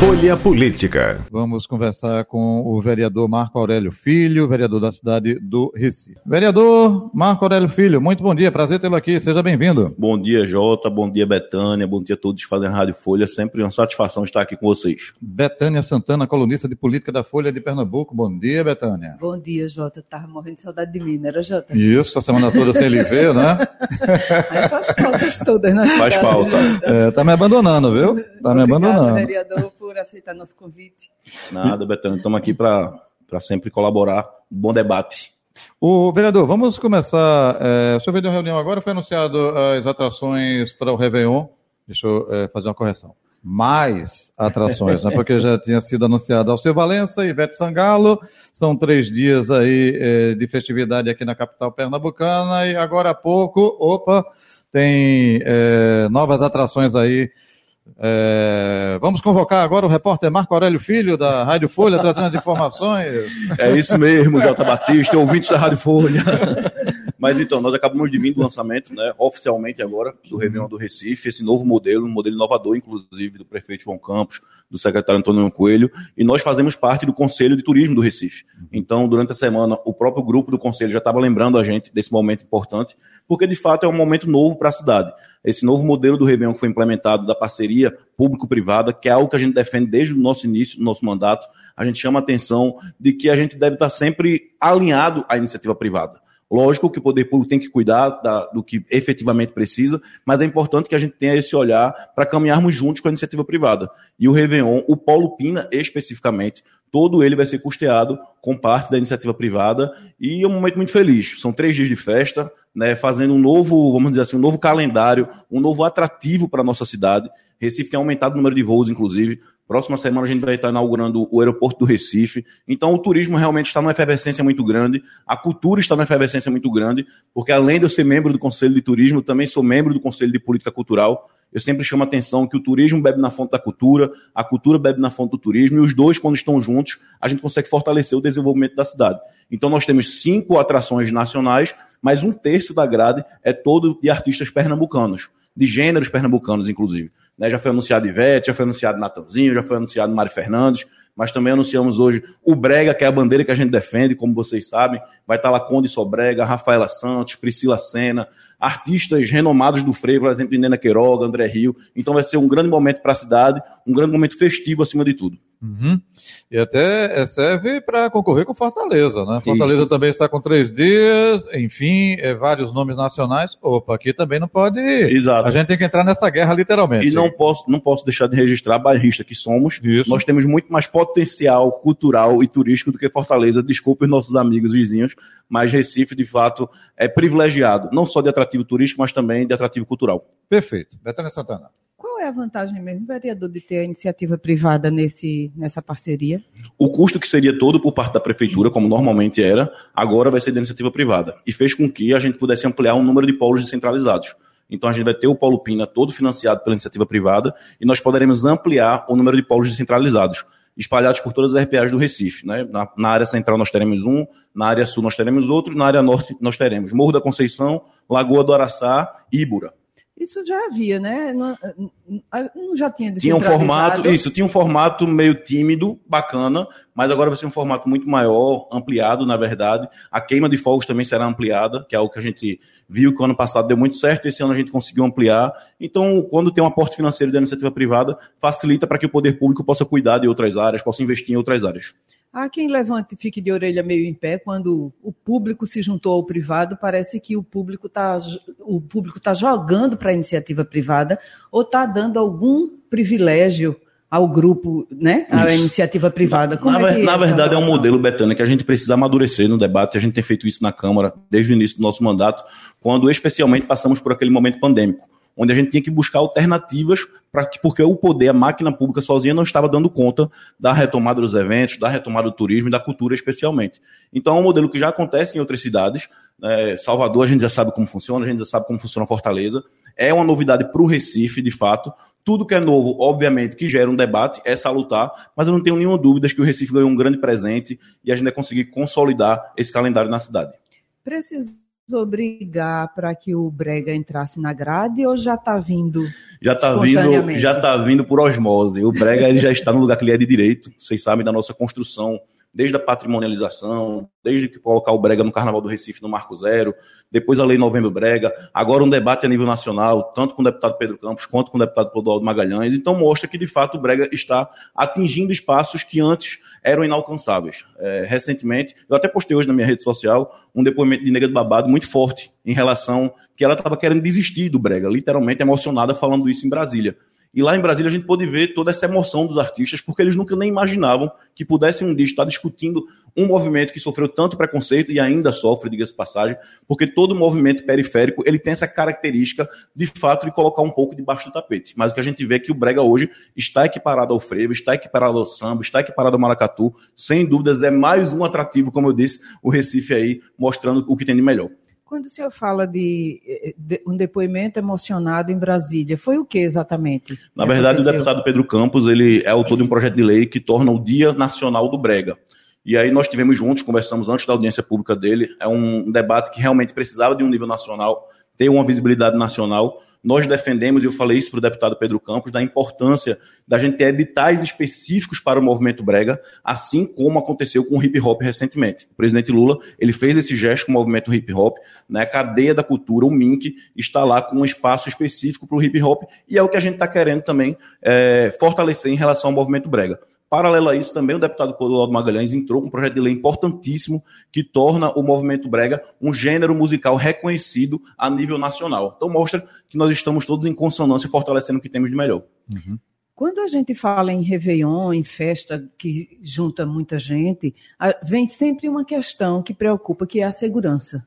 Folha Política. Vamos conversar com o vereador Marco Aurélio Filho, vereador da cidade do Recife. Vereador Marco Aurélio Filho, muito bom dia, prazer tê-lo aqui, seja bem-vindo. Bom dia, Jota, bom dia, Betânia, bom dia a todos que fazem a Rádio Folha, sempre uma satisfação estar aqui com vocês. Betânia Santana, colunista de política da Folha de Pernambuco, bom dia, Betânia. Bom dia, Jota, tava morrendo de saudade de mim, não era, Jota? Isso, a semana toda sem ele ver, né? Aí faz falta todas, né? Faz falta. É, tá me abandonando, viu? Tá me abandonando. vereador, por aceitar nosso convite. Nada, Betânia, estamos aqui para sempre colaborar. Bom debate. O vereador, vamos começar. É, o senhor veio de uma reunião agora, foi anunciado as atrações para o Réveillon. Deixa eu é, fazer uma correção. Mais atrações, né? Porque já tinha sido anunciado Alceu Valença e Ivete Sangalo. São três dias aí é, de festividade aqui na capital pernambucana. E agora há pouco, opa, tem é, novas atrações aí é, vamos convocar agora o repórter Marco Aurélio Filho, da Rádio Folha, trazendo as informações. É isso mesmo, Jota Batista, ouvintes da Rádio Folha. Mas então, nós acabamos de vir do lançamento, né, oficialmente agora, do Réveillon do Recife, esse novo modelo, um modelo inovador, inclusive, do prefeito João Campos, do secretário Antônio Coelho, e nós fazemos parte do Conselho de Turismo do Recife. Então, durante a semana, o próprio grupo do Conselho já estava lembrando a gente desse momento importante, porque de fato é um momento novo para a cidade. Esse novo modelo do Réveillon que foi implementado da parceria público-privada, que é algo que a gente defende desde o nosso início, do nosso mandato, a gente chama a atenção de que a gente deve estar sempre alinhado à iniciativa privada. Lógico que o poder público tem que cuidar da, do que efetivamente precisa, mas é importante que a gente tenha esse olhar para caminharmos juntos com a iniciativa privada. E o Réveillon, o Paulo Pina especificamente, todo ele vai ser custeado com parte da iniciativa privada e é um momento muito feliz. São três dias de festa, né, fazendo um novo, vamos dizer assim, um novo calendário, um novo atrativo para a nossa cidade. Recife tem aumentado o número de voos, inclusive. Próxima semana a gente vai estar inaugurando o aeroporto do Recife. Então o turismo realmente está numa efervescência muito grande, a cultura está numa efervescência muito grande, porque além de eu ser membro do Conselho de Turismo, também sou membro do Conselho de Política Cultural. Eu sempre chamo a atenção que o turismo bebe na fonte da cultura, a cultura bebe na fonte do turismo, e os dois, quando estão juntos, a gente consegue fortalecer o desenvolvimento da cidade. Então nós temos cinco atrações nacionais, mas um terço da grade é todo de artistas pernambucanos, de gêneros pernambucanos, inclusive. Né? Já foi anunciado Ivete, já foi anunciado Natanzinho, já foi anunciado Mário Fernandes, mas também anunciamos hoje o Brega, que é a bandeira que a gente defende, como vocês sabem. Vai estar lá Conde Sobrega, Rafaela Santos, Priscila Sena, artistas renomados do freio, por exemplo, Nena Queiroga, André Rio. Então vai ser um grande momento para a cidade, um grande momento festivo acima de tudo. Uhum. E até serve para concorrer com Fortaleza, né? Fortaleza Isso. também está com três dias, enfim, é, vários nomes nacionais. Opa, aqui também não pode. Exato. A gente tem que entrar nessa guerra literalmente. E não posso, não posso deixar de registrar a bairrista que somos. Isso. Nós temos muito mais potencial cultural e turístico do que Fortaleza. Desculpe os nossos amigos vizinhos, mas Recife, de fato, é privilegiado, não só de atrativo turístico, mas também de atrativo cultural. Perfeito. Betânia Santana. É a vantagem mesmo, vereador, de ter a iniciativa privada nesse, nessa parceria? O custo que seria todo por parte da prefeitura, como normalmente era, agora vai ser da iniciativa privada. E fez com que a gente pudesse ampliar o número de polos descentralizados. Então a gente vai ter o Polo Pina todo financiado pela iniciativa privada e nós poderemos ampliar o número de polos descentralizados espalhados por todas as RPAs do Recife. Né? Na, na, área central nós teremos um, na área sul nós teremos outro, na área norte nós teremos Morro da Conceição, Lagoa do Araçá e Ibura. Isso já havia, né? Não, não já tinha Tinha um formato, isso, tinha um formato meio tímido, bacana, mas agora vai ser um formato muito maior, ampliado, na verdade. A queima de fogos também será ampliada, que é algo que a gente viu que o ano passado deu muito certo, esse ano a gente conseguiu ampliar. Então, quando tem um aporte financeiro da iniciativa privada, facilita para que o poder público possa cuidar de outras áreas, possa investir em outras áreas. Há quem levante e fique de orelha meio em pé quando o público se juntou ao privado, parece que o público está o público tá jogando para a iniciativa privada ou está dando algum privilégio ao grupo, né? À Isso. iniciativa privada. Como na, é na é verdade, é um modelo, Betânia, que a gente precisa amadurecer no debate. A gente tem feito isso na Câmara desde o início do nosso mandato, quando especialmente passamos por aquele momento pandêmico onde a gente tinha que buscar alternativas para que, porque o poder, a máquina pública sozinha não estava dando conta da retomada dos eventos, da retomada do turismo e da cultura especialmente. Então é um modelo que já acontece em outras cidades. É, Salvador a gente já sabe como funciona, a gente já sabe como funciona Fortaleza. é uma novidade para o Recife, de fato. Tudo que é novo, obviamente, que gera um debate, é salutar, mas eu não tenho nenhuma dúvida que o Recife ganhou um grande presente e a gente vai conseguir consolidar esse calendário na cidade. Precisou brigar para que o Brega entrasse na grade ou já está vindo? Já está vindo, já tá vindo por osmose. O Brega ele já está no lugar que ele é de direito. Vocês sabem da nossa construção desde a patrimonialização, desde que colocar o Brega no Carnaval do Recife no Marco Zero, depois a Lei Novembro Brega, agora um debate a nível nacional, tanto com o deputado Pedro Campos quanto com o deputado Clodoaldo Magalhães, então mostra que de fato o Brega está atingindo espaços que antes eram inalcançáveis. É, recentemente, eu até postei hoje na minha rede social um depoimento de Negra do Babado muito forte em relação que ela estava querendo desistir do Brega, literalmente emocionada falando isso em Brasília. E lá em Brasília a gente pôde ver toda essa emoção dos artistas, porque eles nunca nem imaginavam que pudessem um dia estar discutindo um movimento que sofreu tanto preconceito e ainda sofre, diga-se passagem, porque todo movimento periférico ele tem essa característica de fato de colocar um pouco debaixo do tapete. Mas o que a gente vê é que o Brega hoje está equiparado ao frevo, está equiparado ao samba, está equiparado ao maracatu. Sem dúvidas é mais um atrativo, como eu disse, o Recife aí mostrando o que tem de melhor. Quando o senhor fala de, de, um depoimento emocionado em Brasília, foi o que exatamente? Na verdade, aconteceu? o deputado Pedro Campos ele é autor de um projeto de lei que torna o Dia Nacional do Brega. E aí nós tivemos juntos, conversamos antes da audiência pública dele. É um debate que realmente precisava de um nível nacional, ter uma visibilidade nacional. Nós defendemos, e eu falei isso para o deputado Pedro Campos, da importância da gente ter editais específicos para o movimento brega, assim como aconteceu com o hip hop recentemente. O presidente Lula ele fez esse gesto com o movimento hip hop, né? cadeia da cultura, o MINC, está lá com um espaço específico para o hip hop, e é o que a gente está querendo também é, fortalecer em relação ao movimento brega. Paralelo a isso, também o deputado Clodoaldo Magalhães entrou com um projeto de lei importantíssimo que torna o movimento brega um gênero musical reconhecido a nível nacional. Então mostra que nós estamos todos em consonância fortalecendo o que temos de melhor. Uhum. Quando a gente fala em Réveillon, em festa que junta muita gente, vem sempre uma questão que preocupa, que é a segurança.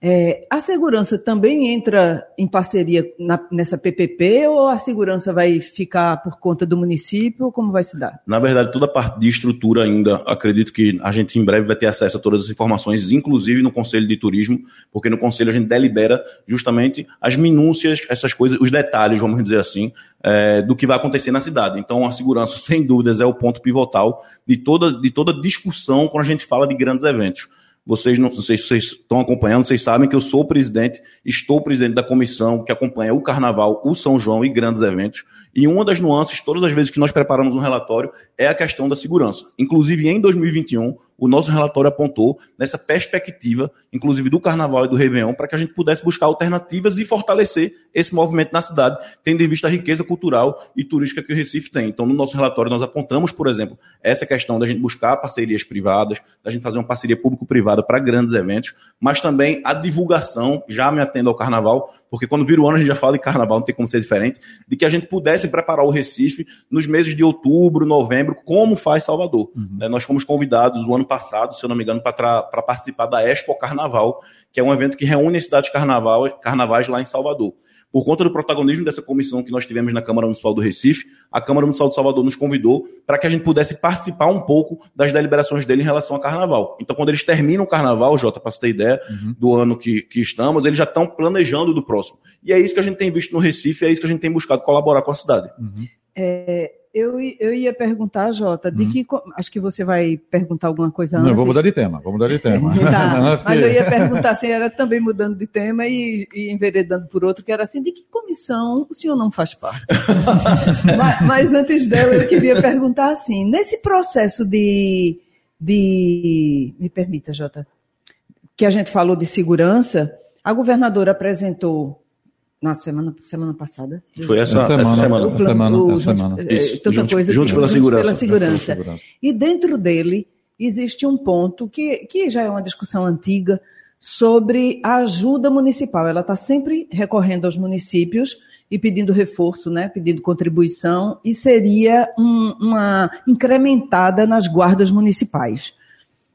É, a segurança também entra em parceria na, nessa PPP ou a segurança vai ficar por conta do município? Como vai se dar? Na verdade, toda a parte de estrutura ainda, acredito que a gente em breve vai ter acesso a todas as informações, inclusive no Conselho de Turismo, porque no Conselho a gente delibera justamente as minúcias, essas coisas, os detalhes, vamos dizer assim, é, do que vai acontecer na cidade. Então, a segurança, sem dúvidas, é o ponto pivotal de toda, de toda discussão quando a gente fala de grandes eventos. Vocês não, se vocês estão acompanhando, vocês sabem que eu sou presidente, estou presidente da comissão que acompanha o Carnaval, o São João e grandes eventos. E uma das nuances, todas as vezes que nós preparamos um relatório, é a questão da segurança. Inclusive, em 2021, o nosso relatório apontou nessa perspectiva, inclusive do Carnaval e do Réveillon, para que a gente pudesse buscar alternativas e fortalecer esse movimento na cidade, tendo em vista a riqueza cultural e turística que o Recife tem. Então, no nosso relatório, nós apontamos, por exemplo, essa questão da gente buscar parcerias privadas, da gente fazer uma parceria público-privada para grandes eventos, mas também a divulgação, já me atendo ao Carnaval, porque quando vira o ano a gente já fala de Carnaval, não tem como ser diferente, de que a gente pudesse preparar o Recife nos meses de outubro, novembro, como faz Salvador. Uhum. É, nós fomos convidados o ano passado, se eu não me engano, para participar da Expo Carnaval, que é um evento que reúne as cidades carnaval, carnavais lá em Salvador. Por conta do protagonismo dessa comissão que nós tivemos na Câmara Municipal do Recife, a Câmara Municipal de Salvador nos convidou para que a gente pudesse participar um pouco das deliberações dele em relação ao carnaval. Então, quando eles terminam o carnaval, Jota, para você ter ideia uhum. do ano que, que estamos, eles já estão planejando do próximo. E é isso que a gente tem visto no Recife, é isso que a gente tem buscado colaborar com a cidade. Uhum. É, eu, eu ia perguntar, Jota, de hum. que. Acho que você vai perguntar alguma coisa antes. Não, vou mudar de tema, vou mudar de tema. tá, mas eu ia perguntar assim, era também mudando de tema e, e enveredando por outro, que era assim, de que comissão o senhor não faz parte? mas, mas, antes dela, eu queria perguntar assim, nesse processo de. de me permita, Jota, que a gente falou de segurança, a governadora apresentou na semana, semana passada. Foi essa, essa semana. Essa semana. O, semana, o, semana. Isso, tanta juntos, coisa juntos, pela, juntos segurança. pela segurança. E dentro dele existe um ponto que, que já é uma discussão antiga sobre a ajuda municipal. Ela está sempre recorrendo aos municípios e pedindo reforço, né, pedindo contribuição, e seria um, uma incrementada nas guardas municipais.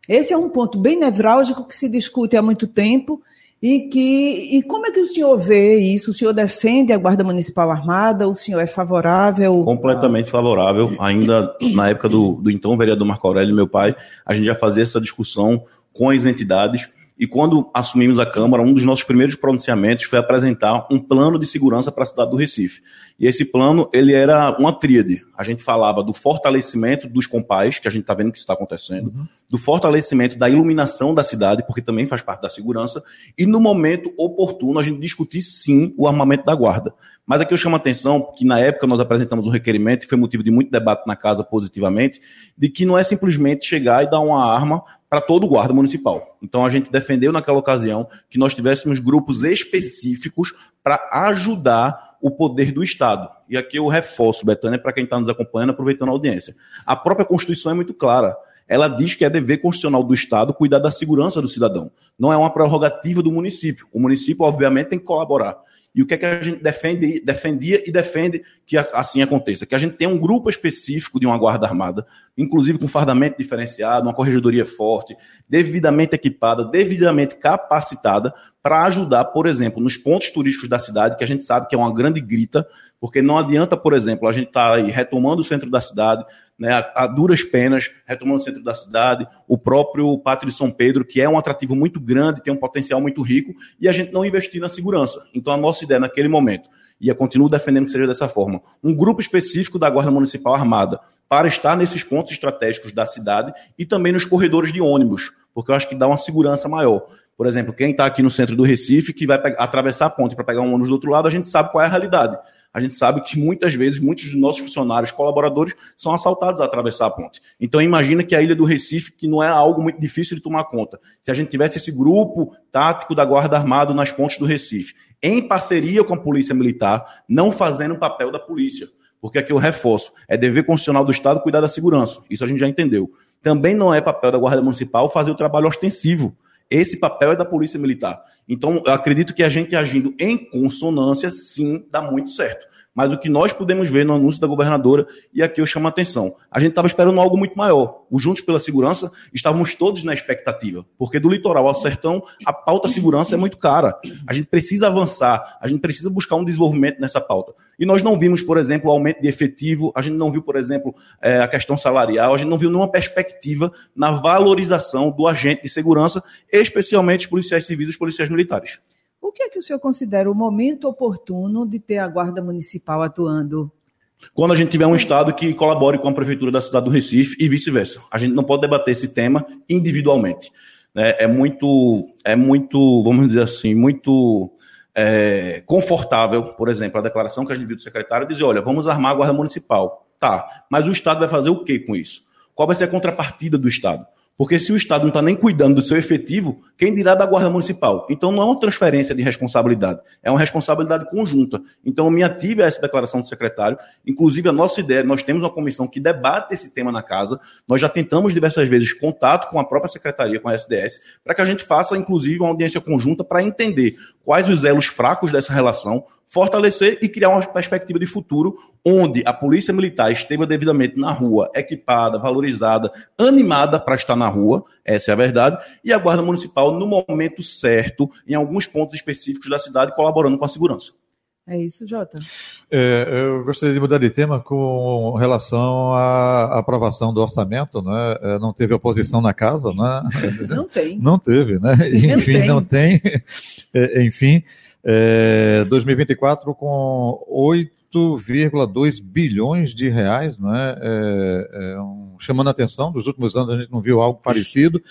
Esse é um ponto bem nevrálgico que se discute há muito tempo e que e como é que o senhor vê isso? O senhor defende a Guarda Municipal Armada? O senhor é favorável? Completamente favorável. Ainda na época do, do então vereador Marco Aurélio, meu pai, a gente já fazia essa discussão com as entidades E quando assumimos a Câmara, um dos nossos primeiros pronunciamentos foi apresentar um plano de segurança para a cidade do Recife. E esse plano, ele era uma tríade. A gente falava do fortalecimento dos compais, que a gente está vendo que está acontecendo, uhum. do fortalecimento da iluminação da cidade, porque também faz parte da segurança, e no momento oportuno a gente discutir sim o armamento da guarda. Mas aqui eu chamo a atenção que na época nós apresentamos um requerimento, e foi motivo de muito debate na casa positivamente, de que não é simplesmente chegar e dar uma arma para todo guarda municipal. Então a gente defendeu naquela ocasião que nós tivéssemos grupos específicos para ajudar o poder do Estado. E aqui eu reforço, Betânia, para quem está nos acompanhando, aproveitando a audiência. A própria Constituição é muito clara. Ela diz que é dever constitucional do Estado cuidar da segurança do cidadão. Não é uma prerrogativa do município. O município, obviamente, tem que colaborar. E o que é que a gente defende, defendia e defende que assim aconteça? Que a gente tenha um grupo específico de uma guarda armada, inclusive com fardamento diferenciado, uma corregedoria forte, devidamente equipada, devidamente capacitada, para ajudar, por exemplo, nos pontos turísticos da cidade, que a gente sabe que é uma grande grita, porque não adianta, por exemplo, a gente estar tá retomando o centro da cidade, né, a, a, duras penas, retomando o centro da cidade, o próprio Pátio de São Pedro, que é um atrativo muito grande, tem um potencial muito rico, e a gente não investir na segurança. Então, a nossa ideia naquele momento, e eu continuo defendendo que seja dessa forma, um grupo específico da Guarda Municipal Armada, para estar nesses pontos estratégicos da cidade e também nos corredores de ônibus, porque eu acho que dá uma segurança maior. Por exemplo, quem está aqui no centro do Recife, que vai atravessar a ponte para pegar um ônibus do outro lado, a gente sabe qual é a realidade a gente sabe que muitas vezes muitos dos nossos funcionários, colaboradores, são assaltados a atravessar a ponte. Então imagina que a ilha do Recife, que não é algo muito difícil de tomar conta. Se a gente tivesse esse grupo tático da Guarda Armada nas pontes do Recife, em parceria com a Polícia Militar, não fazendo o papel da polícia. Porque aqui eu reforço, é dever constitucional do Estado cuidar da segurança. Isso a gente já entendeu. Também não é papel da Guarda Municipal fazer o trabalho ostensivo. Esse papel é da Polícia Militar. Então, eu acredito que a gente agindo em consonância, sim, dá muito certo. Mas o que nós podemos ver no anúncio da governadora, e aqui eu chamo a atenção, a gente estava esperando algo muito maior. O Juntos pela Segurança, estávamos todos na expectativa, porque do litoral ao sertão, a pauta segurança é muito cara. A gente precisa avançar, a gente precisa buscar um desenvolvimento nessa pauta. E nós não vimos, por exemplo, aumento de efetivo, a gente não viu, por exemplo, é, a questão salarial, a gente não viu nenhuma perspectiva na valorização do agente de segurança, especialmente os policiais civis e os policiais militares. O que é que o senhor considera o momento oportuno de ter a Guarda Municipal atuando? Quando a gente tiver um Estado que colabore com a Prefeitura da cidade do Recife e vice-versa. A gente não pode debater esse tema individualmente. Né? É muito, é muito, vamos dizer assim, muito é, confortável, por exemplo, a declaração que a gente viu do secretário dizer, olha, vamos armar a Guarda Municipal. Tá, mas o Estado vai fazer o que com isso? Qual vai ser a contrapartida do Estado? Porque se o Estado não está nem cuidando do seu efetivo, quem dirá da Guarda Municipal? Então não é uma transferência de responsabilidade, é uma responsabilidade conjunta. Então eu me ative a essa declaração do secretário. Inclusive, a nossa ideia, nós temos uma comissão que debate esse tema na casa. Nós já tentamos diversas vezes contato com a própria secretaria, com a SDS, para que a gente faça, inclusive, uma audiência conjunta para entender quais os elos fracos dessa relação, fortalecer e criar uma perspectiva de futuro onde a polícia militar esteja devidamente na rua, equipada, valorizada, animada para estar na rua, essa é a verdade, e a Guarda Municipal no momento certo, em alguns pontos específicos da cidade, colaborando com a segurança. É isso, Jota. É, eu gostaria de mudar de tema com relação à aprovação do orçamento, né? É, não teve oposição na casa, né? Não tem. Não teve, né? Enfim, tem. não tem. É, enfim, é, 2024 com 8,2 bilhões de reais, né? É, é um, chamando a atenção, nos últimos anos a gente não viu algo parecido.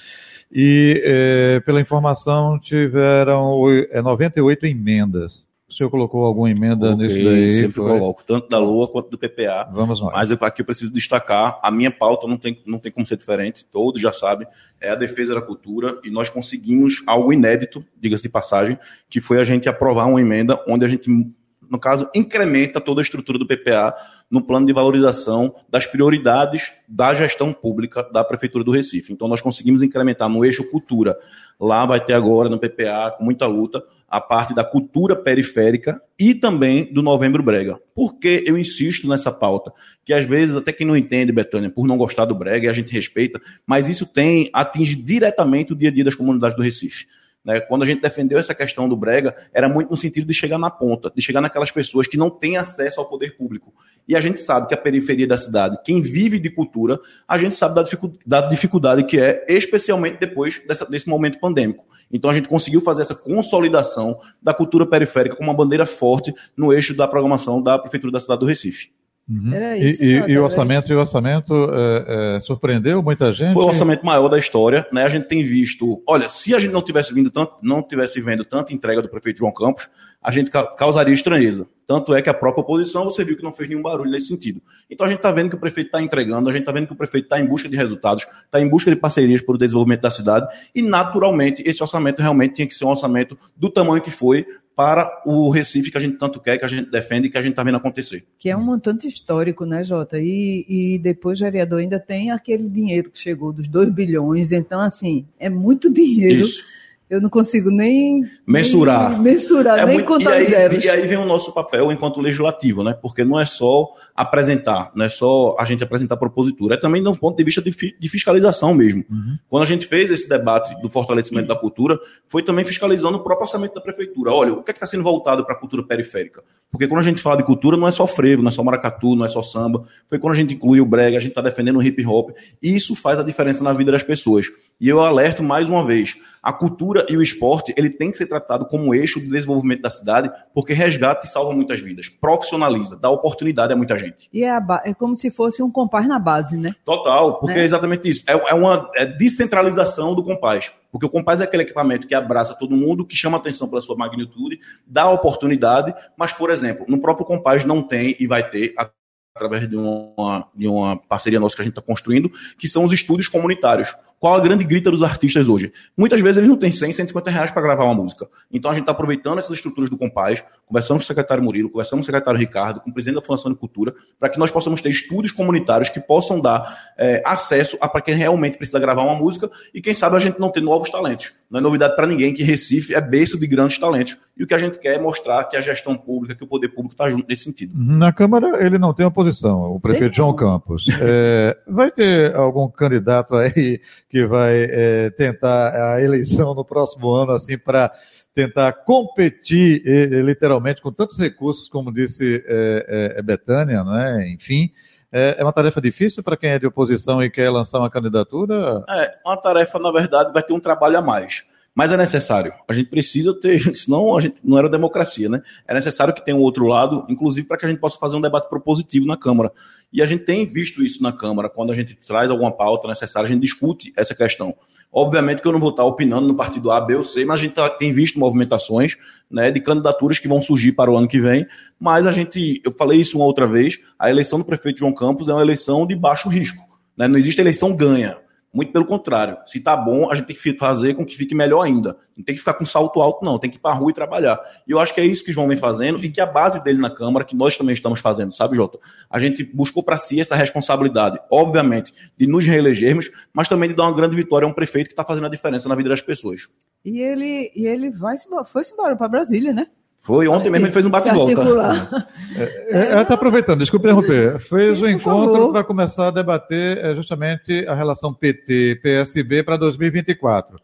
E, pela informação, tiveram 98 é, emendas. O senhor colocou alguma emenda Coloquei, nisso daí? Sempre foi? coloco, tanto da Lua quanto do PPA. Vamos lá. Mas aqui eu preciso destacar, a minha pauta não tem, não tem como ser diferente, todos já sabem, é a defesa da cultura e nós conseguimos algo inédito, diga-se de passagem, que foi a gente aprovar uma emenda onde a gente, no caso, incrementa toda a estrutura do PPA no plano de valorização das prioridades da gestão pública da Prefeitura do Recife. Então nós conseguimos incrementar no eixo cultura. Lá vai ter agora no PPA, com muita luta, a parte da cultura periférica e também do Novembro Brega. Por que eu insisto nessa pauta? Que às vezes, até quem não entende, Betânia, por não gostar do Brega, a gente respeita, mas isso tem, atinge diretamente o dia a dia das comunidades do Recife. Né? Quando a gente defendeu essa questão do brega, era muito no sentido de chegar na ponta, de chegar naquelas pessoas que não têm acesso ao poder público. E a gente sabe que a periferia da cidade, quem vive de cultura, a gente sabe da dificuldade, da dificuldade que é, especialmente depois dessa, desse momento pandêmico. Então a gente conseguiu fazer essa consolidação da cultura periférica com uma bandeira forte no eixo da programação da Prefeitura da cidade do Recife. Uhum. Isso, e, e, e, o orçamento, e o orçamento é, é, surpreendeu muita gente? Foi o orçamento maior da história, né? A gente tem visto, olha, se a gente não tivesse vindo tanto, não tivesse vendo tanta entrega do prefeito João Campos, a gente causaria estranheza. Tanto é que a própria oposição, você viu que não fez nenhum barulho nesse sentido. Então a gente está vendo que o prefeito está entregando, a gente está vendo que o prefeito está em busca de resultados, está em busca de parcerias para o desenvolvimento da cidade, e naturalmente esse orçamento realmente tinha que ser um orçamento do tamanho que foi, para o Recife que a gente tanto quer, que a gente defende e que a gente está vendo acontecer. Que é um montante histórico, né, Jota? E, e depois o vereador ainda tem aquele dinheiro que chegou dos 2 bilhões, então, assim, é muito dinheiro. Isso eu não consigo nem mensurar, nem, mensurar, é nem muito, contar e aí, zeros. E aí vem o nosso papel enquanto legislativo, né? Porque não é só apresentar, não é só a gente apresentar propositura, é também de um ponto de vista de, de fiscalização mesmo. Uhum. Quando a gente fez esse debate do fortalecimento da cultura, foi também fiscalizando o próprio orçamento da prefeitura. Olha, o que é está sendo voltado para a cultura periférica? Porque quando a gente fala de cultura, não é só frevo, não é só maracatu, não é só samba. Foi quando a gente inclui o brega, a gente está defendendo o hip hop. E isso faz a diferença na vida das pessoas. E eu alerto mais uma vez, a cultura e o esporte, ele tem que ser tratado como eixo do desenvolvimento da cidade, porque resgata e salva muitas vidas, profissionaliza, dá oportunidade a muita gente. E é, é como se fosse um compás na base, né? Total, porque né? é exatamente isso. É, é uma é descentralização do compás. Porque o compás é aquele equipamento que abraça todo mundo, que chama atenção pela sua magnitude, dá oportunidade, mas, por exemplo, no próprio compás não tem e vai ter a através de uma, de uma parceria nossa que a gente está construindo, que são os estúdios comunitários. Qual a grande grita dos artistas hoje? Muitas vezes eles não têm 100, 150 reais para gravar uma música. Então a gente está aproveitando essas estruturas do Compaz, conversando com o secretário Murilo, conversando com o secretário Ricardo, com o presidente da Fundação de Cultura, para que nós possamos ter estúdios comunitários que possam dar é, acesso a para quem realmente precisa gravar uma música e quem sabe a gente não ter novos talentos. Não é novidade para ninguém que Recife é berço de grandes talentos. E o que a gente quer é mostrar que a gestão pública, que o poder público está junto nesse sentido. Na Câmara ele não tem oposição, o prefeito João Campos. É, vai ter algum candidato aí que vai é, tentar a eleição no próximo ano, assim, para tentar competir literalmente com tantos recursos, como disse é, é, é Betânia, não é? Enfim, é, é uma tarefa difícil para quem é de oposição e quer lançar uma candidatura? É, uma tarefa, na verdade, vai ter um trabalho a mais. Mas é necessário. A gente precisa ter, senão a gente não era democracia, né? É necessário que tenha um outro lado, inclusive para que a gente possa fazer um debate propositivo na Câmara. E a gente tem visto isso na Câmara, quando a gente traz alguma pauta necessária, a gente discute essa questão. Obviamente que eu não vou estar opinando no partido A, B ou C, mas a gente tá, tem visto movimentações né, de candidaturas que vão surgir para o ano que vem. Mas a gente, eu falei isso uma outra vez, a eleição do prefeito João Campos é uma eleição de baixo risco. Né? Não existe eleição ganha. Muito pelo contrário. Se está bom, a gente tem que fazer com que fique melhor ainda. Não tem que ficar com salto alto, não. Tem que ir para a rua e trabalhar. E eu acho que é isso que o João vem fazendo e que a base dele na Câmara, que nós também estamos fazendo, sabe, Jota? A gente buscou para si essa responsabilidade, obviamente, de nos reelegermos, mas também de dar uma grande vitória a um prefeito que está fazendo a diferença na vida das pessoas. E ele, e ele vai, foi-se embora para Brasília, né? Foi, ontem mesmo ele fez um bate-volta. É, está aproveitando, desculpe interromper. Fez Sim, o um encontro para começar a debater é, justamente a relação PT-PSB para 2024.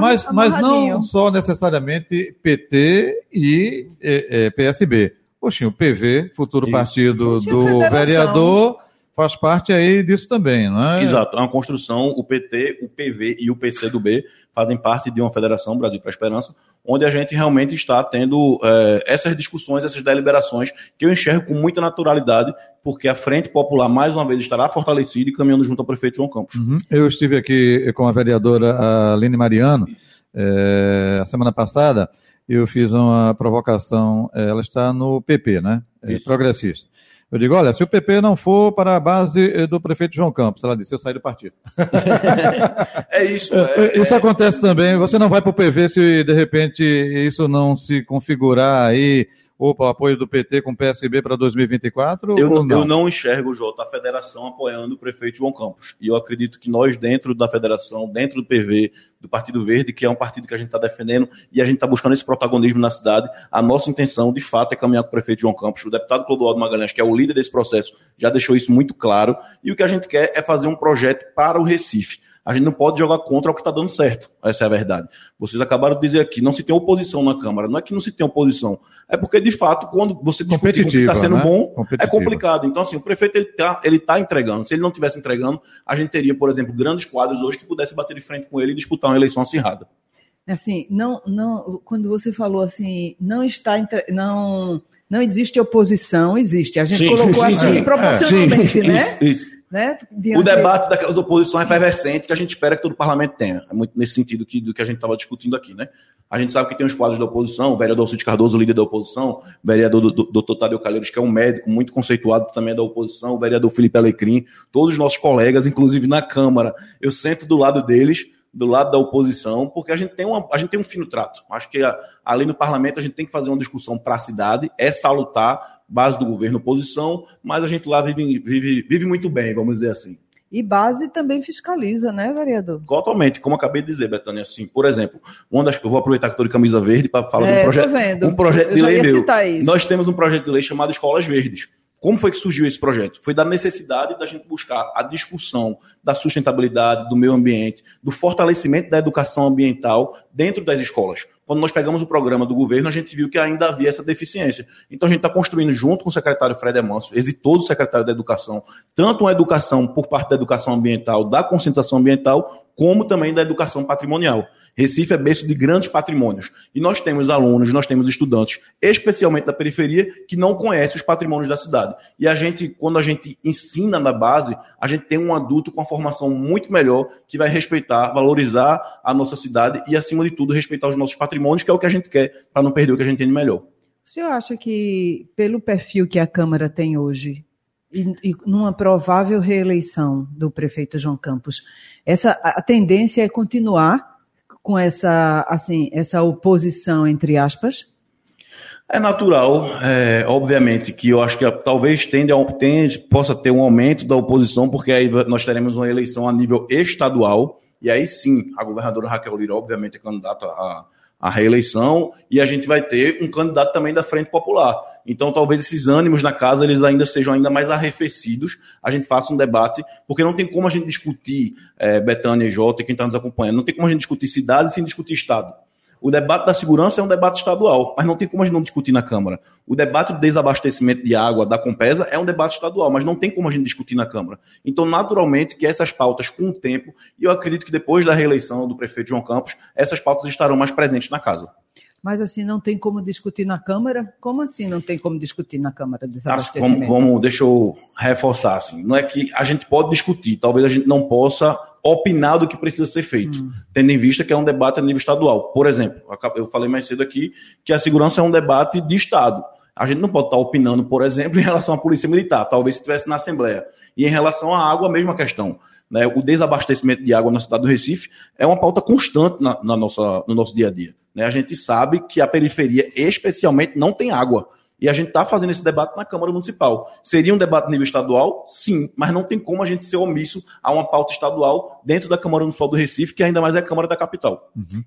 Mas, mas não só necessariamente PT e é, é, PSB. Poxa, o PV, futuro Isso. partido do vereador faz parte aí disso também, não é? Exato, é uma construção, o PT, o PV e o PCdoB fazem parte de uma federação, Brasil para a Esperança, onde a gente realmente está tendo é, essas discussões, essas deliberações, que eu enxergo com muita naturalidade, porque a Frente Popular, mais uma vez, estará fortalecida e caminhando junto ao prefeito João Campos. Uhum. Eu estive aqui com a vereadora Aline Mariano, é, a semana passada, eu fiz uma provocação, ela está no PP, né? É, progressista. Eu digo, olha, se o PP não for para a base eh, do prefeito João Campos, ela disse, eu saio do partido. é isso. É, isso é... acontece também. Você não vai para o PV se de repente isso não se configurar aí o apoio do PT com o PSB para 2024? Eu, não? eu não enxergo, Jota, a federação apoiando o prefeito João Campos. E eu acredito que nós, dentro da federação, dentro do PV, do Partido Verde, que é um partido que a gente está defendendo e a gente está buscando esse protagonismo na cidade, a nossa intenção, de fato, é caminhar com o prefeito João Campos. O deputado Clodoaldo Magalhães, que é o líder desse processo, já deixou isso muito claro. E o que a gente quer é fazer um projeto para o Recife. A gente não pode jogar contra o que está dando certo. Essa é a verdade. Vocês acabaram de dizer aqui, não se tem oposição na Câmara. Não é que não se tem oposição. É porque, de fato, quando você discute o que está sendo né? bom, é complicado. Então, assim, o prefeito ele está ele tá entregando. Se ele não estivesse entregando, a gente teria, por exemplo, grandes quadros hoje que pudesse bater de frente com ele e disputar uma eleição acirrada. Assim, não, não, quando você falou assim, não está, não, não existe oposição, existe. A gente sim, colocou sim, assim sim. proporcionalmente, é, né? Isso, isso. Né? O debate daquelas oposições efervescente que a gente espera que todo parlamento tenha. É muito nesse sentido que, do que a gente estava discutindo aqui, né? A gente sabe que tem os quadros da oposição, o vereador Cid Cardoso, líder da oposição, o vereador do, do, doutor Tadeu Calheiros, que é um médico muito conceituado também é da oposição, o vereador Felipe Alecrim, todos os nossos colegas, inclusive na Câmara, eu sento do lado deles, do lado da oposição, porque a gente tem, uma, a gente tem um fino trato. Acho que, além do parlamento, a gente tem que fazer uma discussão para a cidade, é salutar, base do governo oposição, mas a gente lá vive, vive, vive muito bem, vamos dizer assim. E base também fiscaliza, né, vereador? Totalmente, como acabei de dizer, Betânia, assim, por exemplo, uma das, eu vou aproveitar que estou de camisa verde para falar é, de um projeto, um projeto de lei meu. Nós temos um projeto de lei chamado Escolas Verdes. Como foi que surgiu esse projeto? Foi da necessidade da gente buscar a discussão da sustentabilidade, do meio ambiente, do fortalecimento da educação ambiental dentro das escolas. Quando nós pegamos o programa do governo, a gente viu que ainda havia essa deficiência. Então a gente está construindo junto com o secretário Fred Emanso, exitoso secretário da Educação, tanto uma educação por parte da educação ambiental, da conscientização ambiental, como também da educação patrimonial. Recife é berço de grandes patrimônios. E nós temos alunos, nós temos estudantes, especialmente da periferia, que não conhecem os patrimônios da cidade. E a gente, quando a gente ensina na base, a gente tem um adulto com uma formação muito melhor, que vai respeitar, valorizar a nossa cidade e, acima de tudo, respeitar os nossos patrimônios, que é o que a gente quer, para não perder o que a gente tem de melhor. O senhor acha que, pelo perfil que a Câmara tem hoje, e, e, numa provável reeleição do prefeito João Campos, essa a tendência é continuar com essa, assim, essa oposição, entre aspas? É natural, é, obviamente, que eu acho que talvez tende a, tende, possa ter um aumento da oposição, porque aí nós teremos uma eleição a nível estadual, e aí sim, a governadora Raquel Lira, obviamente, é candidata a, a reeleição e a gente vai ter um candidato também da Frente Popular. Então, talvez esses ânimos na casa eles ainda sejam ainda mais arrefecidos. A gente faça um debate, porque não tem como a gente discutir é, Betânia e Jota, quem está nos acompanhando, não tem como a gente discutir cidade sem discutir Estado. O debate da segurança é um debate estadual, mas não tem como a gente não discutir na Câmara. O debate do desabastecimento de água da Compesa é um debate estadual, mas não tem como a gente discutir na Câmara. Então, naturalmente, que essas pautas, com o tempo, e eu acredito que depois da reeleição do prefeito João Campos, essas pautas estarão mais presentes na casa. Mas assim, não tem como discutir na Câmara? Como assim não tem como discutir na Câmara desabastecimento? Como, como, deixa eu reforçar, assim, não é que a gente pode discutir, talvez a gente não possa opinar do que precisa ser feito, hum. tendo em vista que é um debate a nível estadual. Por exemplo, eu falei mais cedo aqui que a segurança é um debate de Estado. A gente não pode estar opinando, por exemplo, em relação à polícia militar, talvez se estivesse na Assembleia. E em relação à água, a mesma questão. Né? O desabastecimento de água na cidade do Recife é uma pauta constante na, na nossa, no nosso dia a dia. Né? A gente sabe que a periferia, especialmente, não tem água. E a gente está fazendo esse debate na Câmara Municipal. Seria um debate a nível estadual? Sim, mas não tem como a gente ser omisso a uma pauta estadual dentro da Câmara Municipal do Recife, que ainda mais é a Câmara da capital. Uhum.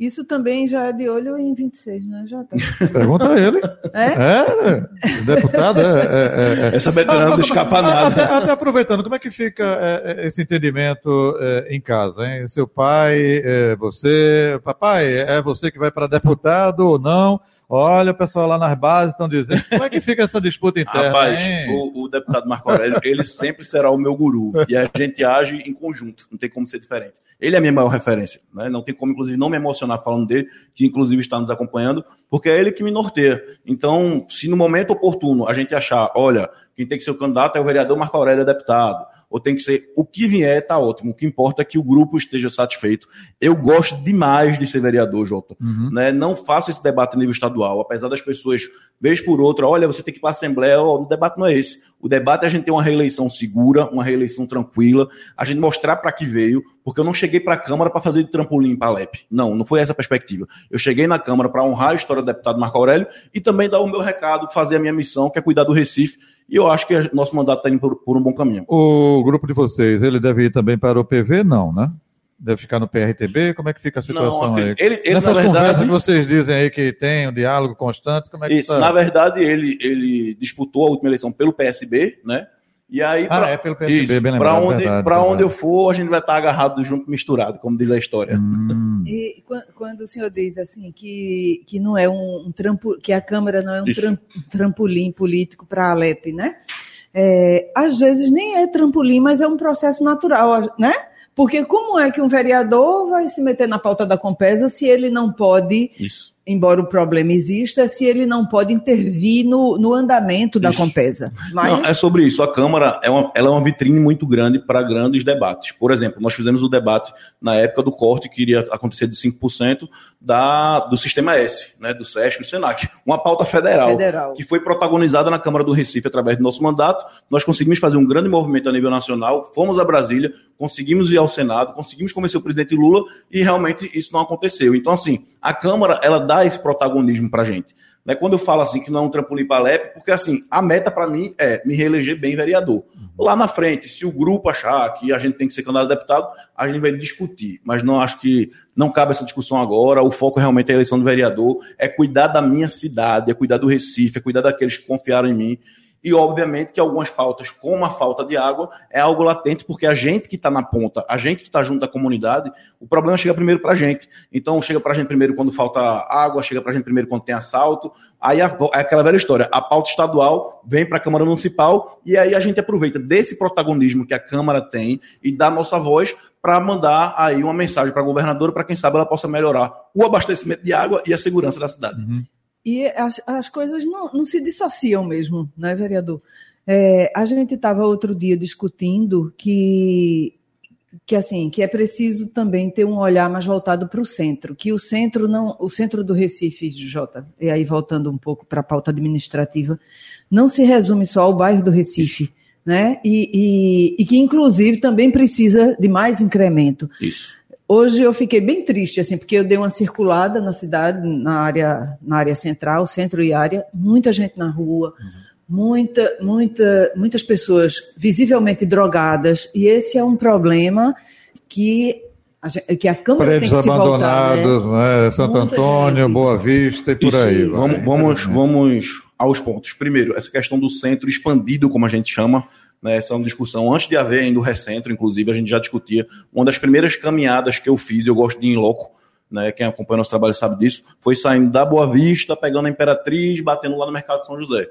Isso também já é de olho em 26, né, Jota? Pergunta a ele. É? É, deputado, é, é, é. Essa veterana não escapa nada. Até, até, aproveitando, como é que fica é, é, esse entendimento é, em casa, hein? Seu pai, você, papai, é você que vai para deputado ou não? Olha, o pessoal lá nas bases estão dizendo. Como é que fica essa disputa interna? Rapaz, o, o, deputado Marco Aurélio, ele sempre será o meu guru. E a gente age em conjunto, não tem como ser diferente. Ele é a minha maior referência. Né? Não tem como, inclusive, não me emocionar falando dele, que inclusive está nos acompanhando, porque é ele que me norteia. Então, se no momento oportuno a gente achar, olha, quem tem que ser o candidato é o vereador Marco Aurélio, é deputado ou tem que ser o que vier, tá ótimo. O que importa é que o grupo esteja satisfeito. Eu gosto demais de ser vereador, Jota. Uhum. Né? Não faço esse debate a nível estadual, apesar das pessoas, vez por outra, olha, você tem que ir para a Assembleia, oh, o debate não é esse. O debate é a gente ter uma reeleição segura, uma reeleição tranquila, a gente mostrar para que veio, porque eu não cheguei para a Câmara para fazer de trampolim para a LEP. Não, não foi essa a perspectiva. Eu cheguei na Câmara para honrar a história do deputado Marco Aurélio e também dar o meu recado, fazer a minha missão, que é cuidar do Recife e eu acho que nosso mandato está indo por, por, um bom caminho. O grupo de vocês, ele deve ir também para o PV? Não, né? Deve ficar no PRTB? Como é que fica a situação não, aí? Ele, ele, Nessas verdade, conversas que vocês dizem aí que tem um diálogo constante, como é que Isso, tá? na verdade, ele, ele disputou a última eleição pelo PSB, né? E aí, Ah, pra, é pelo PSB, isso, bem lembrado, onde, verdade, pra verdade. onde eu for, a gente vai estar agarrado junto, misturado, como diz a história. Hum. E quan- quando o senhor diz assim que, que não é um, um trampo, que a Câmara não é um tram- trampolim político para a Alep, né? É, às vezes nem é trampolim, mas é um processo natural, né? Porque como é que um vereador vai se meter na pauta da Compesa se ele não pode, Isso. Embora o problema exista, se ele não pode intervir no, no andamento da Isso. Compesa? Mas Não, é sobre isso. A Câmara é uma, ela é uma vitrine muito grande para grandes debates. Por exemplo, nós fizemos o debate na época do corte que iria acontecer de 5% da, do Sistema S, né, do SESC e do SENAC. Uma pauta federal, federal. que foi protagonizada na Câmara do Recife através do nosso mandato. Nós conseguimos fazer um grande movimento a nível nacional, fomos a Brasília, conseguimos ir ao Senado, conseguimos convencer o presidente Lula e realmente isso não aconteceu. Então, assim, a Câmara, ela dá esse protagonismo para gente. Né, quando eu falo assim que não é um trampolim para a LEP, porque assim, a meta para mim é me reeleger bem vereador. Lá na frente, se o grupo achar que a gente tem que ser candidato a deputado, a gente vai discutir. Mas não acho que não cabe essa discussão agora. O foco realmente é a eleição do vereador, é cuidar da minha cidade, é cuidar do Recife, é cuidar daqueles que confiaram em mim. E, obviamente, que algumas pautas, como a falta de água, é algo latente, porque a gente que está na ponta, a gente que está junto da comunidade, o problema chega primeiro para a gente. Então, chega para a gente primeiro quando falta água, chega para a gente primeiro quando tem assalto. Aí é aquela velha história: a pauta estadual vem para a Câmara Municipal e aí a gente aproveita desse protagonismo que a Câmara tem e dá nossa voz para mandar aí uma mensagem para a governadora para quem sabe ela possa melhorar o abastecimento de água e a segurança da cidade. E as, as coisas não, não se dissociam mesmo, né, vereador? É, a gente estava outro dia discutindo que, que assim que é preciso também ter um olhar mais voltado para o centro, que o centro não, o centro do Recife, Jota, e aí voltando um pouco para a pauta administrativa, não se resume só ao bairro do Recife, né? E, e, e que inclusive também precisa de mais incremento. Isso. Hoje eu fiquei bem triste, assim, porque eu dei uma circulada na cidade, na área, na área central, centro e área, muita gente na rua, muita, muita, muitas pessoas visivelmente drogadas, e esse é um problema que a, gente- que a Câmara tem Prédios que se voltar. Né? abandonados, né? Santo Muita Antônio, gente. Boa Vista e por Isso. aí. Vamos, vamos, vamos aos pontos. Primeiro, essa questão do centro expandido, como a gente chama, né, essa é uma discussão antes de haver ainda o recentro, inclusive, a gente já discutia. Uma das primeiras caminhadas que eu fiz, eu gosto de ir em loco, né, quem acompanha nosso trabalho sabe disso, foi saindo da Boa Vista, pegando a Imperatriz, batendo lá no Mercado de São José.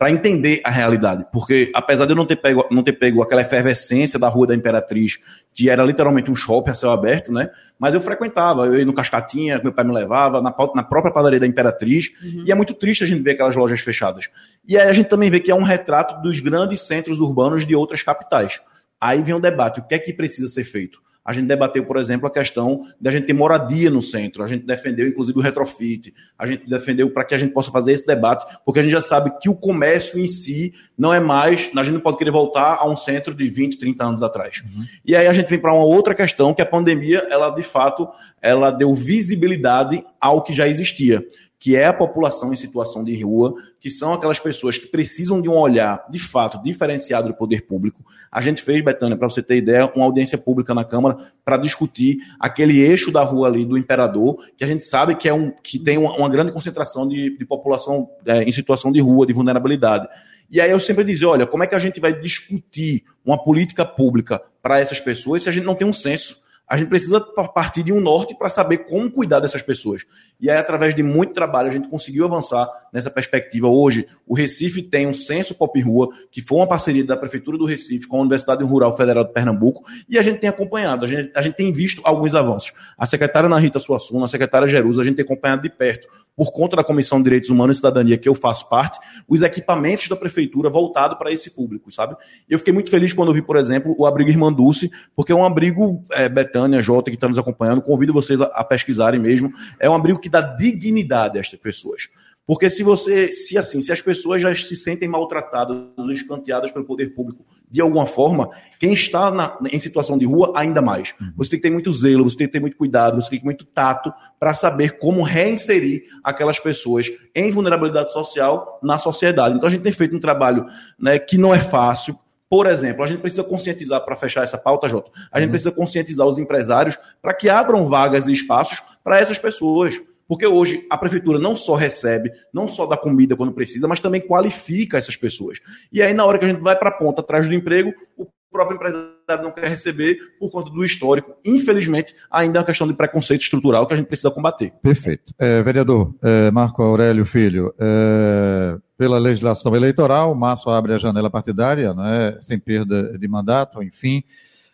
Para entender a realidade, porque apesar de eu não ter, pego, não ter pego aquela efervescência da Rua da Imperatriz, que era literalmente um shopping a céu aberto, né? Mas eu frequentava, eu ia no Cascatinha, meu pai me levava, na, na própria padaria da Imperatriz, e é muito triste a gente ver aquelas lojas fechadas. E aí a gente também vê que é um retrato dos grandes centros urbanos de outras capitais. Aí vem o debate, o que é que precisa ser feito? A gente debateu, por exemplo, a questão da gente ter moradia no centro. A gente defendeu, inclusive, o retrofit. A gente defendeu para que a gente possa fazer esse debate, porque a gente já sabe que o comércio em si não é mais. A gente não pode querer voltar a um centro de 20, 30 anos atrás. E aí a gente vem para uma outra questão, que a pandemia, ela de fato, ela deu visibilidade ao que já existia que é a população em situação de rua, que são aquelas pessoas que precisam de um olhar, de fato, diferenciado do poder público. A gente fez, Betânia, para você ter ideia, uma audiência pública na Câmara para discutir aquele eixo da rua ali do Imperador, que a gente sabe que, é um, que tem uma, uma grande concentração de, de população é, em situação de rua, de vulnerabilidade. E aí eu sempre dizia, olha, como é que a gente vai discutir uma política pública para essas pessoas se a gente não tem um senso? A gente precisa partir de um norte para saber como cuidar dessas pessoas. E aí, através de muito trabalho, a gente conseguiu avançar nessa perspectiva. Hoje, o Recife tem um censo Pop Rua, que foi uma parceria da Prefeitura do Recife com a Universidade Rural Federal de Pernambuco, e a gente tem acompanhado, a gente, a gente tem visto alguns avanços. A secretária Ana Rita Suassuna, a secretária Jerusa, a gente tem acompanhado de perto, por conta da Comissão de Direitos Humanos e Cidadania, que eu faço parte, os equipamentos da Prefeitura voltados para esse público, sabe? Eu fiquei muito feliz quando eu vi, por exemplo, o abrigo Irmã Dulce, porque é um abrigo, é, Betânia, Jota, que está nos acompanhando, convido vocês a, pesquisarem mesmo, é um abrigo que dá dignidade a estas pessoas. Porque se você, se assim, se as pessoas já se sentem maltratadas ou escanteadas pelo poder público de alguma forma, quem está na, em situação de rua, ainda mais. Você tem que ter muito zelo, você tem que ter muito cuidado, você tem que ter muito tato para saber como reinserir aquelas pessoas em vulnerabilidade social na sociedade. Então a gente tem feito um trabalho né, que não é fácil, por exemplo, a gente precisa conscientizar, para fechar essa pauta, Jota, a gente precisa conscientizar os empresários para que abram vagas e espaços para essas pessoas. Porque hoje a prefeitura não só recebe, não só dá comida quando precisa, mas também qualifica essas pessoas. E aí, na hora que a gente vai para a ponta atrás do emprego, o próprio empresário não quer receber por conta do histórico. Infelizmente, ainda é uma questão de preconceito estrutural que a gente precisa combater. Perfeito. É, vereador é, Marco Aurélio Filho, é, pela legislação eleitoral, Março abre a janela partidária, né, sem perda de mandato, enfim.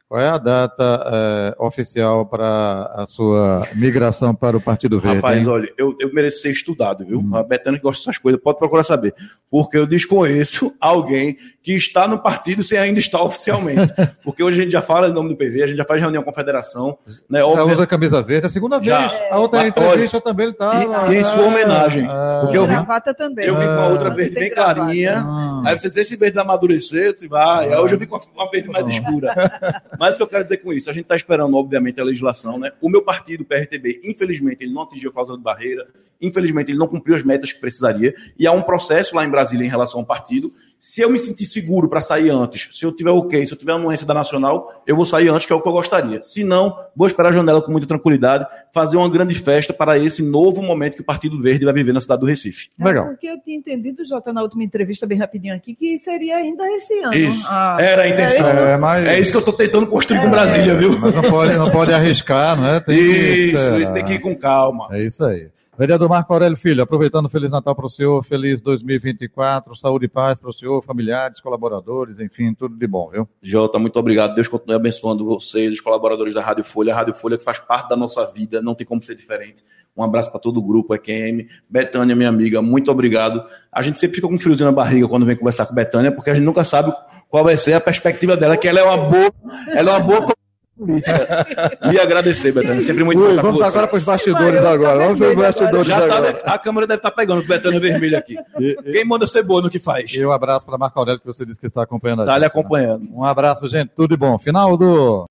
Qual é a data é, oficial para a sua migração para o Partido Verde? Rapaz, hein? olha, eu, eu mereço ser estudado, viu? Hum. A Betânia que gosta dessas coisas, pode procurar saber. Porque eu desconheço alguém que está no partido sem ainda estar oficialmente. Porque hoje a gente já fala em nome do PV, a gente já faz reunião com a federação. Né? Já usa a camisa verde, é a segunda já. vez. A outra entrevista olha, também ele estava. E, e, em sua homenagem. Ah, porque eu vi, gravata também. Eu vi com uma outra verde bem clarinha. Ah. Aí você diz, esse verde amadurecer, você vai. Ah. Aí hoje eu vi com uma verde mais escura. Mas o que eu quero dizer com isso? A gente está esperando, obviamente, a legislação. Né? O meu partido, o PRTB, infelizmente, ele não atingiu a causa de barreira. Infelizmente, ele não cumpriu as metas que precisaria. E há um processo lá em Brasília em relação ao partido se eu me sentir seguro para sair antes, se eu tiver ok, se eu tiver anuência da Nacional, eu vou sair antes, que é o que eu gostaria. Se não, vou esperar a janela com muita tranquilidade, fazer uma grande festa para esse novo momento que o Partido Verde vai viver na cidade do Recife. É Legal. Porque eu tinha entendido, Jota, na última entrevista, bem rapidinho aqui, que seria ainda esse ano. Isso. Ah, Era a intenção. É, é, mas... é, isso que eu estou tentando construir é, com Brasília, viu? Mas não pode, não pode arriscar, né? Tem isso, que... isso tem que ir com calma. É isso aí. Vereador Marco Aurélio Filho, aproveitando Feliz Natal para o senhor, feliz 2024, saúde e paz para o senhor, familiares, colaboradores, enfim, tudo de bom, viu? Jota, muito obrigado. Deus continue abençoando vocês, os colaboradores da Rádio Folha. A Rádio Folha que faz parte da nossa vida, não tem como ser diferente. Um abraço para todo o grupo, EQM. Betânia, minha amiga, muito obrigado. A gente sempre fica com um friozinho na barriga quando vem conversar com Betânia, porque a gente nunca sabe qual vai ser a perspectiva dela, que ela é uma boa, ela é uma boa política. E agradecer, Betânia. Sempre muito Ui, Vamos agora para os bastidores agora. Vamos para os bastidores Já tá agora. Tá, a câmera deve estar tá pegando o Betânia vermelho aqui. E, Quem manda ser boa no que faz? E um abraço para Marco Aurélio, que você disse que está acompanhando a Está lhe acompanhando. Né? Um abraço, gente. Tudo de bom. Final do...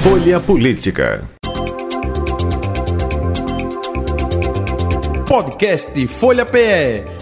Folha Política. Podcast Folha PE